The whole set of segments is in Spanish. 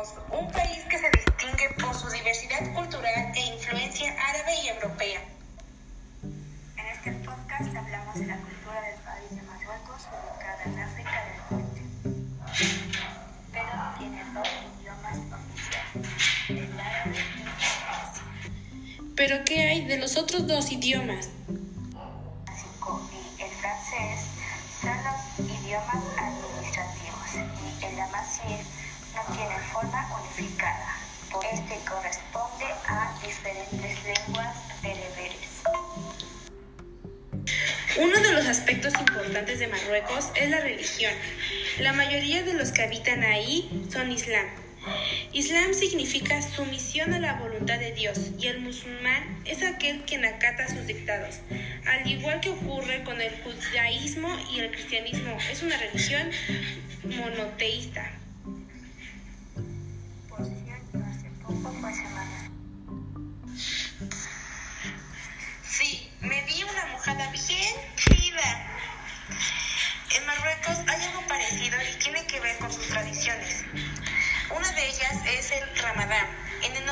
Marruecos, un país que se distingue por su diversidad cultural e influencia árabe y europea. En este podcast hablamos de la cultura del país de Marruecos, ubicada en África del Norte. Pero tiene dos idiomas oficiales, el árabe y el farsi. ¿Pero qué hay de los otros dos idiomas? Aspectos importantes de Marruecos es la religión. La mayoría de los que habitan ahí son islam. Islam significa sumisión a la voluntad de Dios y el musulmán es aquel quien acata sus dictados. Al igual que ocurre con el judaísmo y el cristianismo, es una religión monoteísta.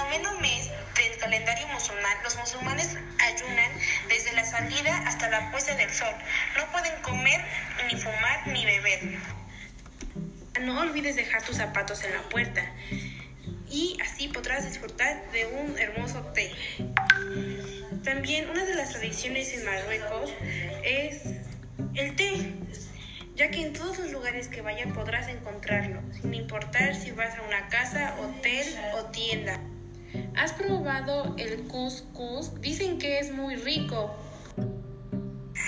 Noveno mes del calendario musulmán, los musulmanes ayunan desde la salida hasta la puesta del sol. No pueden comer, ni fumar, ni beber. No olvides dejar tus zapatos en la puerta y así podrás disfrutar de un hermoso té. También una de las tradiciones en Marruecos es el té, ya que en todos los lugares que vayas podrás encontrarlo, sin importar si vas a una casa, hotel o tienda. ¿Has probado el couscous? Dicen que es muy rico.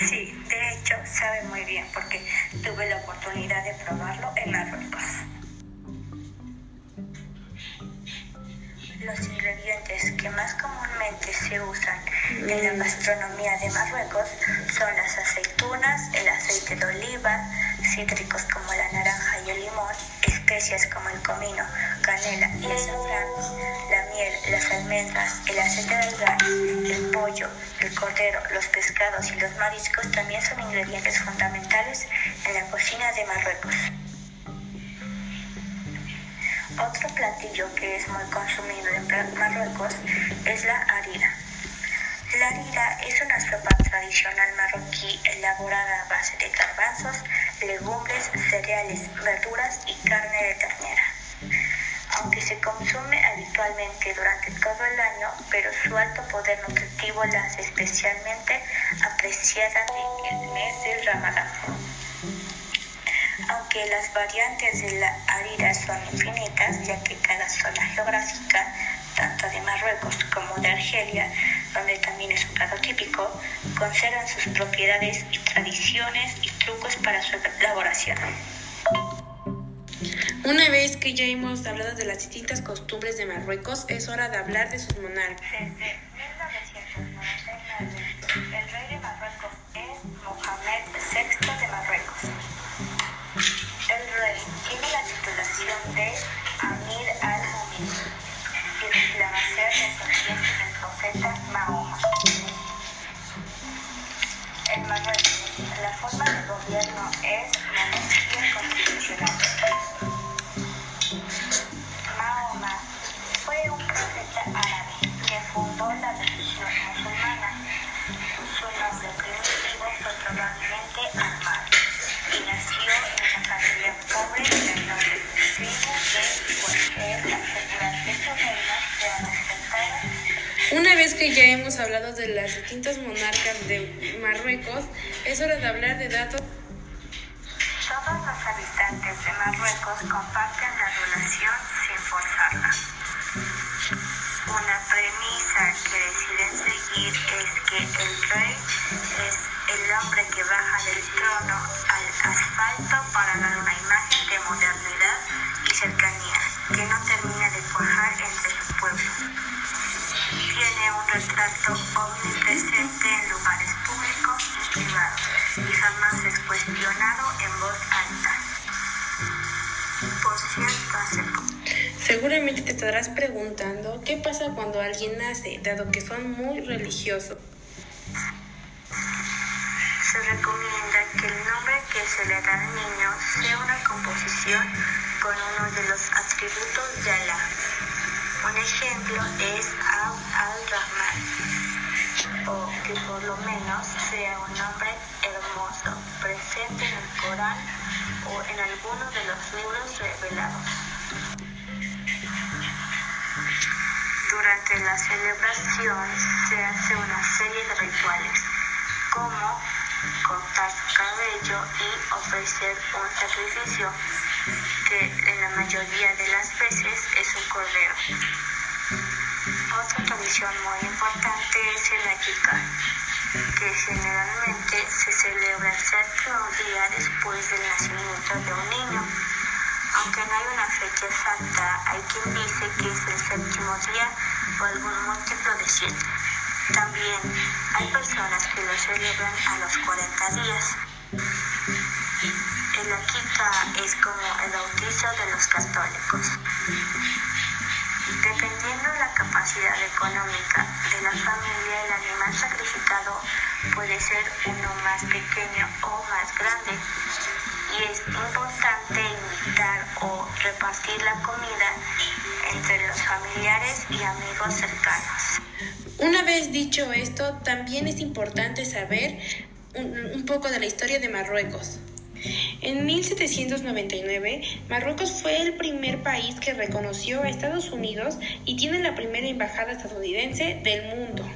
Sí, de hecho sabe muy bien porque tuve la oportunidad de probarlo en Marruecos. Los ingredientes que más comúnmente se usan en la gastronomía de Marruecos son las aceitunas, el aceite de oliva, cítricos como la naranja y el limón, especias como el comino, canela y azafrán, la miel, las almendras, el aceite del gas, el pollo, el cordero, los pescados y los mariscos también son ingredientes fundamentales en la cocina de Marruecos. Otro platillo que es muy consumido en Marruecos es la harira. La harira es una sopa tradicional marroquí elaborada a base de garbanzos, legumbres, cereales, verduras y carne de ternera. Aunque se consume habitualmente durante todo el año, pero su alto poder nutritivo la hace especialmente apreciada en el mes del Ramadán. Aunque las variantes de la harira son infinitas, ya que cada zona geográfica, tanto de Marruecos como de Argelia, donde también es un plato típico, conservan sus propiedades y tradiciones y trucos para su elaboración. Una vez que ya hemos hablado de las distintas costumbres de Marruecos, es hora de hablar de sus monarcas. Gobierno es monarquía constitucional. Mahoma fue un profeta árabe que fundó la religión musulmana. Su nombre primitivo fue probablemente Ahmad y nació en una familia pobre del norte de asegurar que su reino sea Una vez que ya hemos hablado de las distintas monarcas de Marruecos, es hora de hablar de datos. Seguir es que el rey es el hombre que baja del trono al asfalto para dar una imagen de modernidad y cercanía que no termina de cuajar entre su pueblo. Tiene un retrato estarás preguntando qué pasa cuando alguien nace, dado que son muy religiosos. Su recomienda que el nombre que se le da al niño sea una composición con uno de los atributos de Alá. Un ejemplo es al-Rahman, o que por lo menos sea un nombre hermoso, presente en el Corán o en alguno de los libros revelados. Durante la celebración se hace una serie de rituales, como cortar su cabello y ofrecer un sacrificio que en la mayoría de las veces es un cordero. Otra tradición muy importante es el Ayikar, que generalmente se celebra el séptimo día después del nacimiento de un niño. Aunque no hay una fecha exacta, hay quien dice que es el séptimo día o algún múltiplo de siete. También hay personas que lo celebran a los 40 días. El Akita es como el bautizo de los católicos. Dependiendo de la capacidad económica de la familia, el animal sacrificado puede ser uno más pequeño o más grande. Y es importante invitar o repartir la comida entre los familiares y amigos cercanos. Una vez dicho esto, también es importante saber un, un poco de la historia de Marruecos. En 1799, Marruecos fue el primer país que reconoció a Estados Unidos y tiene la primera embajada estadounidense del mundo.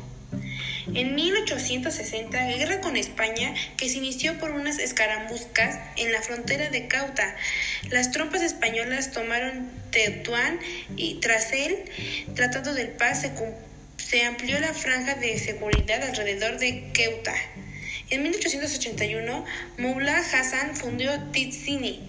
En 1860, guerra con España, que se inició por unas escaramuzcas en la frontera de Ceuta. Las tropas españolas tomaron Tetuán y tras el Tratado del Paz se, amplió la franja de seguridad alrededor de Ceuta. En 1881, Mullah Hassan fundó Tizini,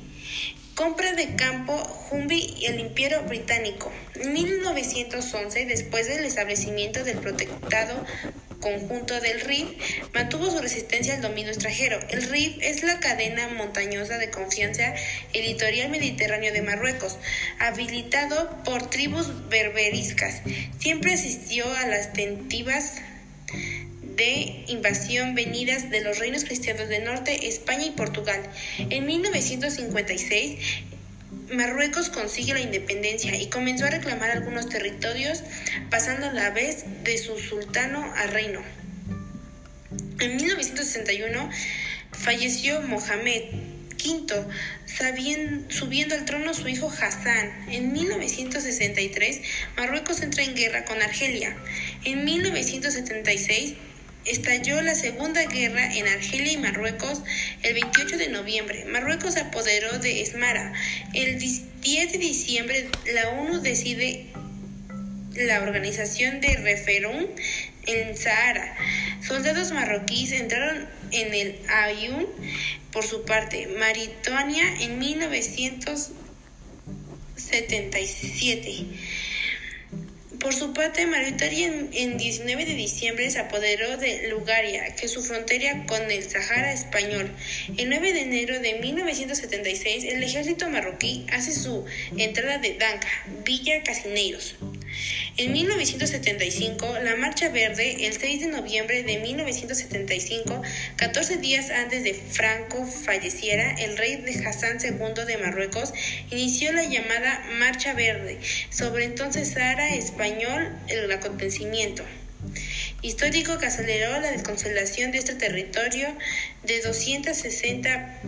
compra de campo Humbi y el Imperio Británico. En 1911, después del establecimiento del protectado conjunto del Rif, mantuvo su resistencia al dominio extranjero. El Rif es la cadena montañosa de confianza el litoral mediterráneo de Marruecos, habilitado por tribus berberiscas. Siempre asistió a las tentativas de invasión venidas de los reinos cristianos del norte, España y Portugal. En 1956, Marruecos consigue la independencia y comenzó a reclamar algunos territorios, pasando a la vez de su sultano a reino. En 1961 falleció Mohamed V, subiendo al trono su hijo Hassan. En 1963, Marruecos entra en guerra con Argelia. En 1976, estalló la Segunda Guerra en Argelia y Marruecos el 28 de noviembre. Marruecos se apoderó de Esmara. El 10 de diciembre la ONU decide la organización de referéndum en Sahara. Soldados marroquíes entraron en el Ayoun por su parte. Mauritania en 1977. Por su parte, Mauritania en 19 de diciembre se apoderó de Lugaria, que es su frontera con el Sahara español. El 9 de enero de 1976, el ejército marroquí hace su entrada de Danca, Villa Casineiros. En 1975, la Marcha Verde, el 6 de noviembre de 1975, 14 días antes de Franco falleciera, el rey de Hassan II de Marruecos inició la llamada Marcha Verde sobre entonces Sahara español el acontecimiento. Histórico que aceleró la desconsolación de este territorio de 260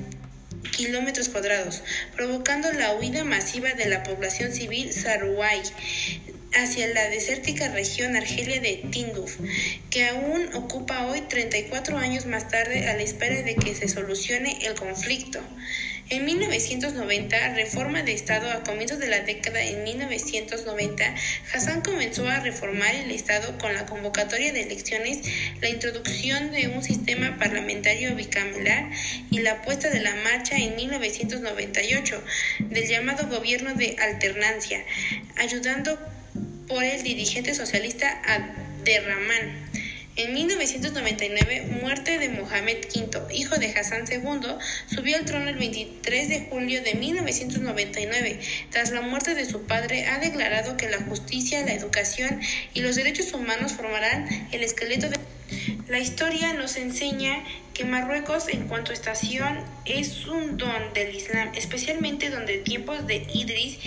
kilómetros cuadrados, provocando la huida masiva de la población civil saruay hacia la desértica región Argelia de Tinduf, que aún ocupa hoy 34 años más tarde a la espera de que se solucione el conflicto. En 1990, reforma de Estado a comienzos de la década en 1990, Hassan comenzó a reformar el Estado con la convocatoria de elecciones, la introducción de un sistema parlamentario bicameral y la puesta de la marcha en 1998 del llamado gobierno de alternancia, ayudando por el dirigente socialista Abderrahman. En 1999, muerte de Mohamed V, hijo de Hassan II, subió al trono el 23 de julio de 1999. Tras la muerte de su padre, ha declarado que la justicia, la educación y los derechos humanos formarán el esqueleto de... La historia nos enseña que Marruecos en cuanto a estación es un don del Islam, especialmente donde tiempos de Idris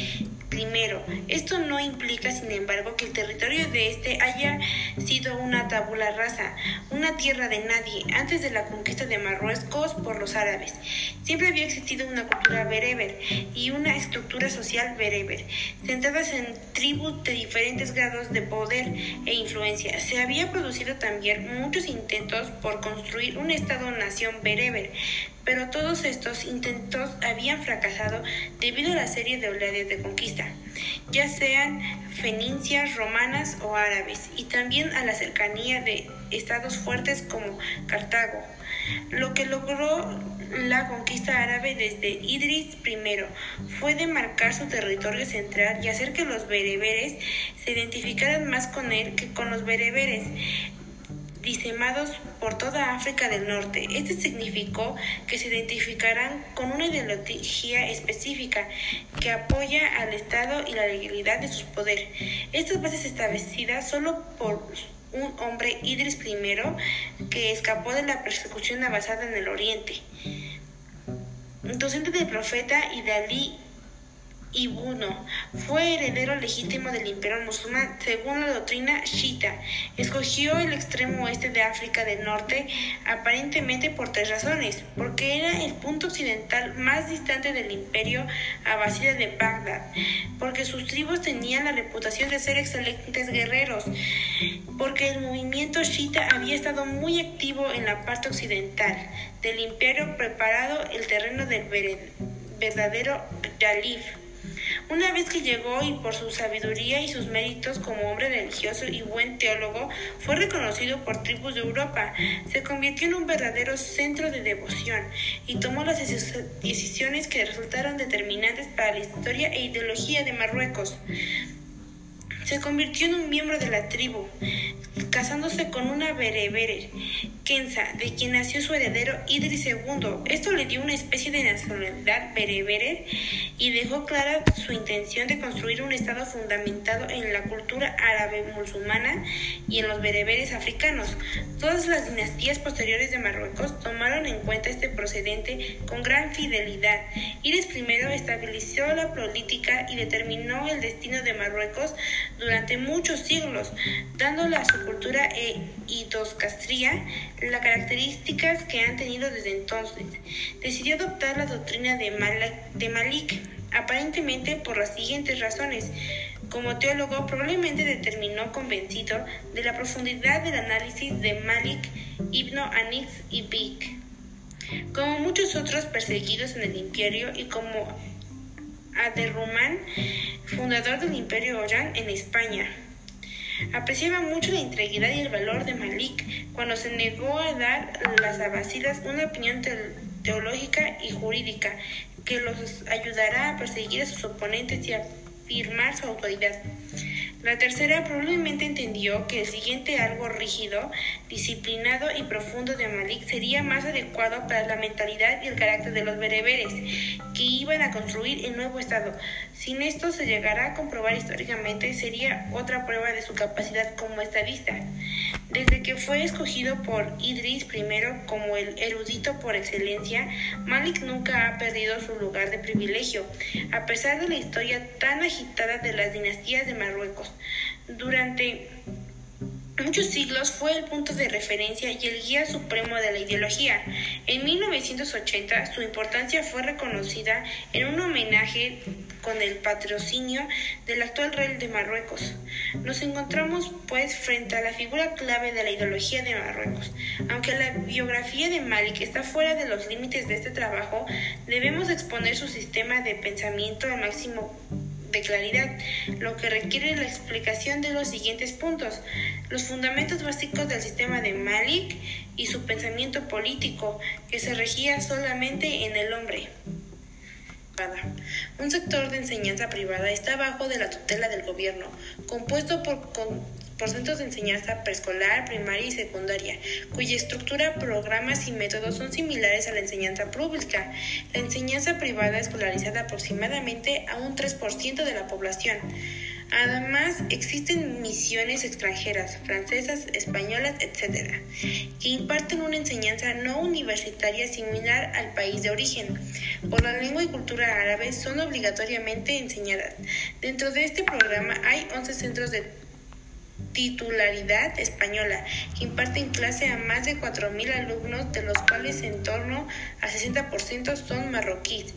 Primero, esto no implica, sin embargo, que el territorio de este haya sido una tabula rasa, una tierra de nadie, antes de la conquista de Marruecos por los árabes. Siempre había existido una cultura bereber y una estructura social bereber, centradas en tribus de diferentes grados de poder e influencia. Se había producido también muchos intentos por construir un Estado-nación bereber, pero todos estos intentos habían fracasado debido a la serie de oleadas de conquista, ya sean fenicias, romanas o árabes, y también a la cercanía de estados fuertes como Cartago. Lo que logró la conquista árabe desde Idris I fue demarcar su territorio central y hacer que los bereberes se identificaran más con él que con los bereberes disemados por toda África del Norte. Esto significó que se identificarán con una ideología específica que apoya al Estado y la legalidad de sus poderes. Estas bases establecidas solo por un hombre Idris I que escapó de la persecución avanzada en el Oriente. Docente del profeta y de Ibuno fue heredero legítimo del imperio musulmán según la doctrina shita. Escogió el extremo oeste de África del Norte aparentemente por tres razones, porque era el punto occidental más distante del imperio abasida de Bagdad, porque sus tribus tenían la reputación de ser excelentes guerreros, porque el movimiento shita había estado muy activo en la parte occidental del imperio preparado el terreno del verdadero Yalif una vez que llegó y por su sabiduría y sus méritos como hombre religioso y buen teólogo, fue reconocido por tribus de Europa, se convirtió en un verdadero centro de devoción y tomó las decisiones que resultaron determinantes para la historia e ideología de Marruecos. Se convirtió en un miembro de la tribu, casándose con una berebere, Kenza, de quien nació su heredero Idris II. Esto le dio una especie de nacionalidad berebere y dejó clara su intención de construir un Estado fundamentado en la cultura árabe musulmana y en los bereberes africanos. Todas las dinastías posteriores de Marruecos tomaron en cuenta este procedente con gran fidelidad. Idris I estabilizó la política y determinó el destino de Marruecos durante muchos siglos, dándole a su cultura e idoscastría las características que han tenido desde entonces. Decidió adoptar la doctrina de, Malik, aparentemente por las siguientes razones. Como teólogo, probablemente determinó convencido de la profundidad del análisis de Malik, Ibn Anis y Bik. Como muchos otros perseguidos en el imperio y como Aderrumán, fundador del imperio Oran en España. Apreciaba mucho la integridad y el valor de Malik cuando se negó a dar a las abasidas una opinión teológica y jurídica que los ayudará a perseguir a sus oponentes y a afirmar su autoridad. La tercera probablemente entendió que el siguiente algo rígido, disciplinado y profundo de Malik sería más adecuado para la mentalidad y el carácter de los bereberes, que iban a construir el nuevo Estado. Sin esto se llegará a comprobar históricamente, sería otra prueba de su capacidad como estadista. Desde que fue escogido por Idris I como el erudito por excelencia, Malik nunca ha perdido su lugar de privilegio, a pesar de la historia tan agitada de las dinastías de Marruecos. Durante muchos siglos fue el punto de referencia y el guía supremo de la ideología. En 1980 su importancia fue reconocida en un homenaje con el patrocinio del actual rey de Marruecos. Nos encontramos pues frente a la figura clave de la ideología de Marruecos. Aunque la biografía de Malik está fuera de los límites de este trabajo, debemos exponer su sistema de pensamiento al máximo de claridad, lo que requiere la explicación de los siguientes puntos. Los fundamentos básicos del sistema de Malik y su pensamiento político, que se regía solamente en el hombre. Un sector de enseñanza privada está bajo de la tutela del gobierno, compuesto por por centros de enseñanza preescolar, primaria y secundaria, cuya estructura, programas y métodos son similares a la enseñanza pública. La enseñanza privada escolarizada aproximadamente a un 3% de la población. Además, existen misiones extranjeras, francesas, españolas, etc., que imparten una enseñanza no universitaria similar al país de origen. Por la lengua y cultura árabe son obligatoriamente enseñadas. Dentro de este programa hay 11 centros de titularidad española, que imparten clase a más de 4.000 alumnos, de los cuales en torno a 60% son marroquíes,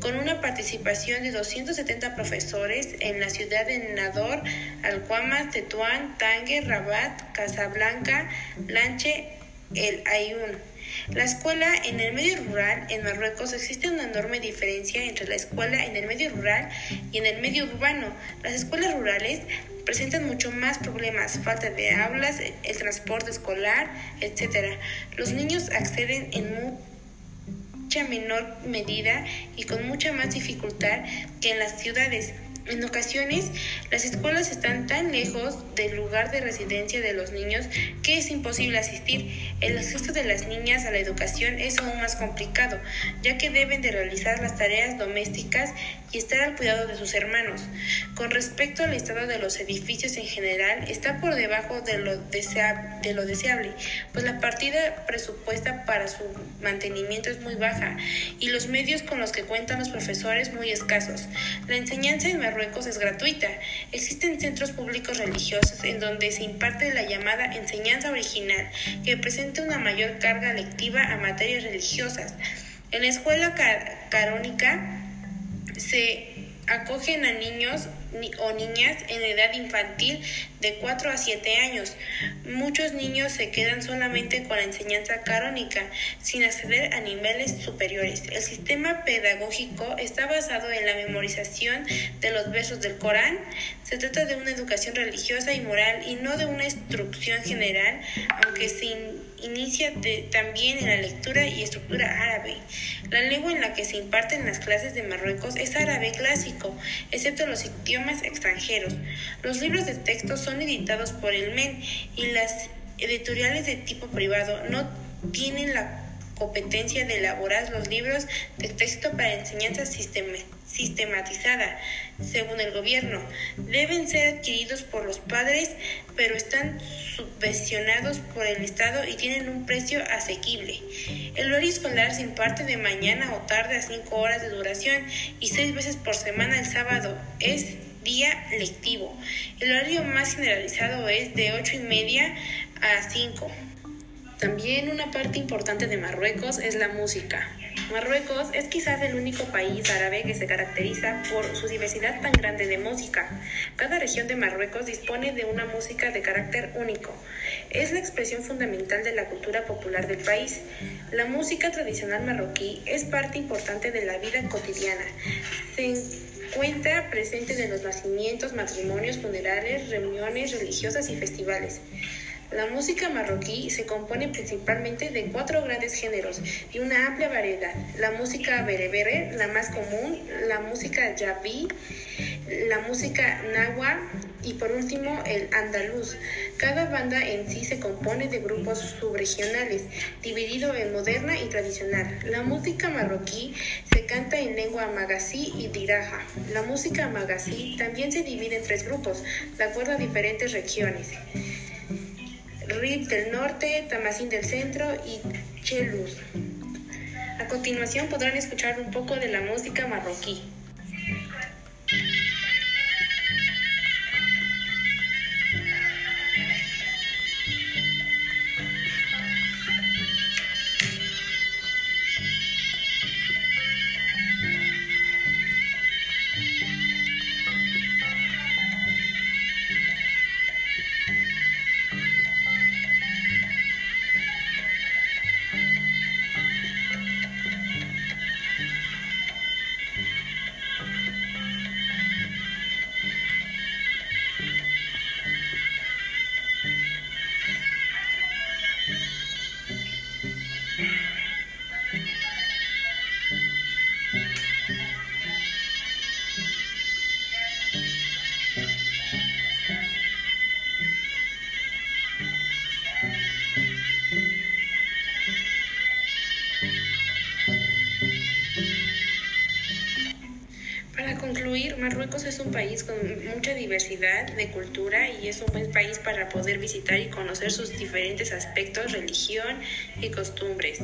con una participación de 270 profesores en la ciudad de Nador, Alcuamas, Tetuán, Tánger, Rabat, Casablanca, Lanche, El Ayun. La escuela en el medio rural en Marruecos existe una enorme diferencia entre la escuela en el medio rural y en el medio urbano. Las escuelas rurales presentan mucho más problemas, falta de aulas, el transporte escolar, etc. Los niños acceden en mucha menor medida y con mucha más dificultad que en las ciudades. En ocasiones, las escuelas están tan lejos del lugar de residencia de los niños que es imposible asistir. El acceso de las niñas a la educación es aún más complicado, ya que deben de realizar las tareas domésticas y estar al cuidado de sus hermanos. Con respecto al estado de los edificios en general, está por debajo de lo, de lo deseable, pues la partida presupuesta para su mantenimiento es muy baja y los medios con los que cuentan los profesores muy escasos. La enseñanza en Marruecos es gratuita. Existen centros públicos religiosos en donde se imparte la llamada enseñanza original, que presenta una mayor carga lectiva a materias religiosas. En la escuela carónica se acogen a niños o niñas en edad infantil de 4 a 7 años. Muchos niños se quedan solamente con la enseñanza carónica, sin acceder a niveles superiores. El sistema pedagógico está basado en la memorización de los versos del Corán. Se trata de una educación religiosa y moral y no de una instrucción general, aunque se inicia también en la lectura y estructura árabe. La lengua en la que se imparten las clases de Marruecos es árabe clásico, excepto los idiomas extranjeros. Los libros de texto son editados por el MEN y las editoriales de tipo privado no tienen la competencia de elaborar los libros de texto para enseñanza sistematizada, según el gobierno. Deben ser adquiridos por los padres, pero están subvencionados por el Estado y tienen un precio asequible. El horario escolar se imparte de mañana o tarde a 5 horas de duración y seis veces por semana el sábado. Es día lectivo. El horario más generalizado es de 8 y media a 5. También una parte importante de Marruecos es la música. Marruecos es quizás el único país árabe que se caracteriza por su diversidad tan grande de música. Cada región de Marruecos dispone de una música de carácter único. Es la expresión fundamental de la cultura popular del país. La música tradicional marroquí es parte importante de la vida cotidiana. Se encuentra presente en los nacimientos, matrimonios, funerales, reuniones religiosas y festivales. La música marroquí se compone principalmente de cuatro grandes géneros y una amplia variedad. La música berebere, la más común, la música yabí, la música nahua y por último el andaluz. Cada banda en sí se compone de grupos subregionales, dividido en moderna y tradicional. La música marroquí se canta en lengua magasí y diraja. La música magasí también se divide en tres grupos, de acuerdo a diferentes regiones. Rip del norte, Tamasín del centro y Chelus. A continuación podrán escuchar un poco de la música marroquí. Marruecos es un país con mucha diversidad de cultura y es un buen país para poder visitar y conocer sus diferentes aspectos, religión y costumbres.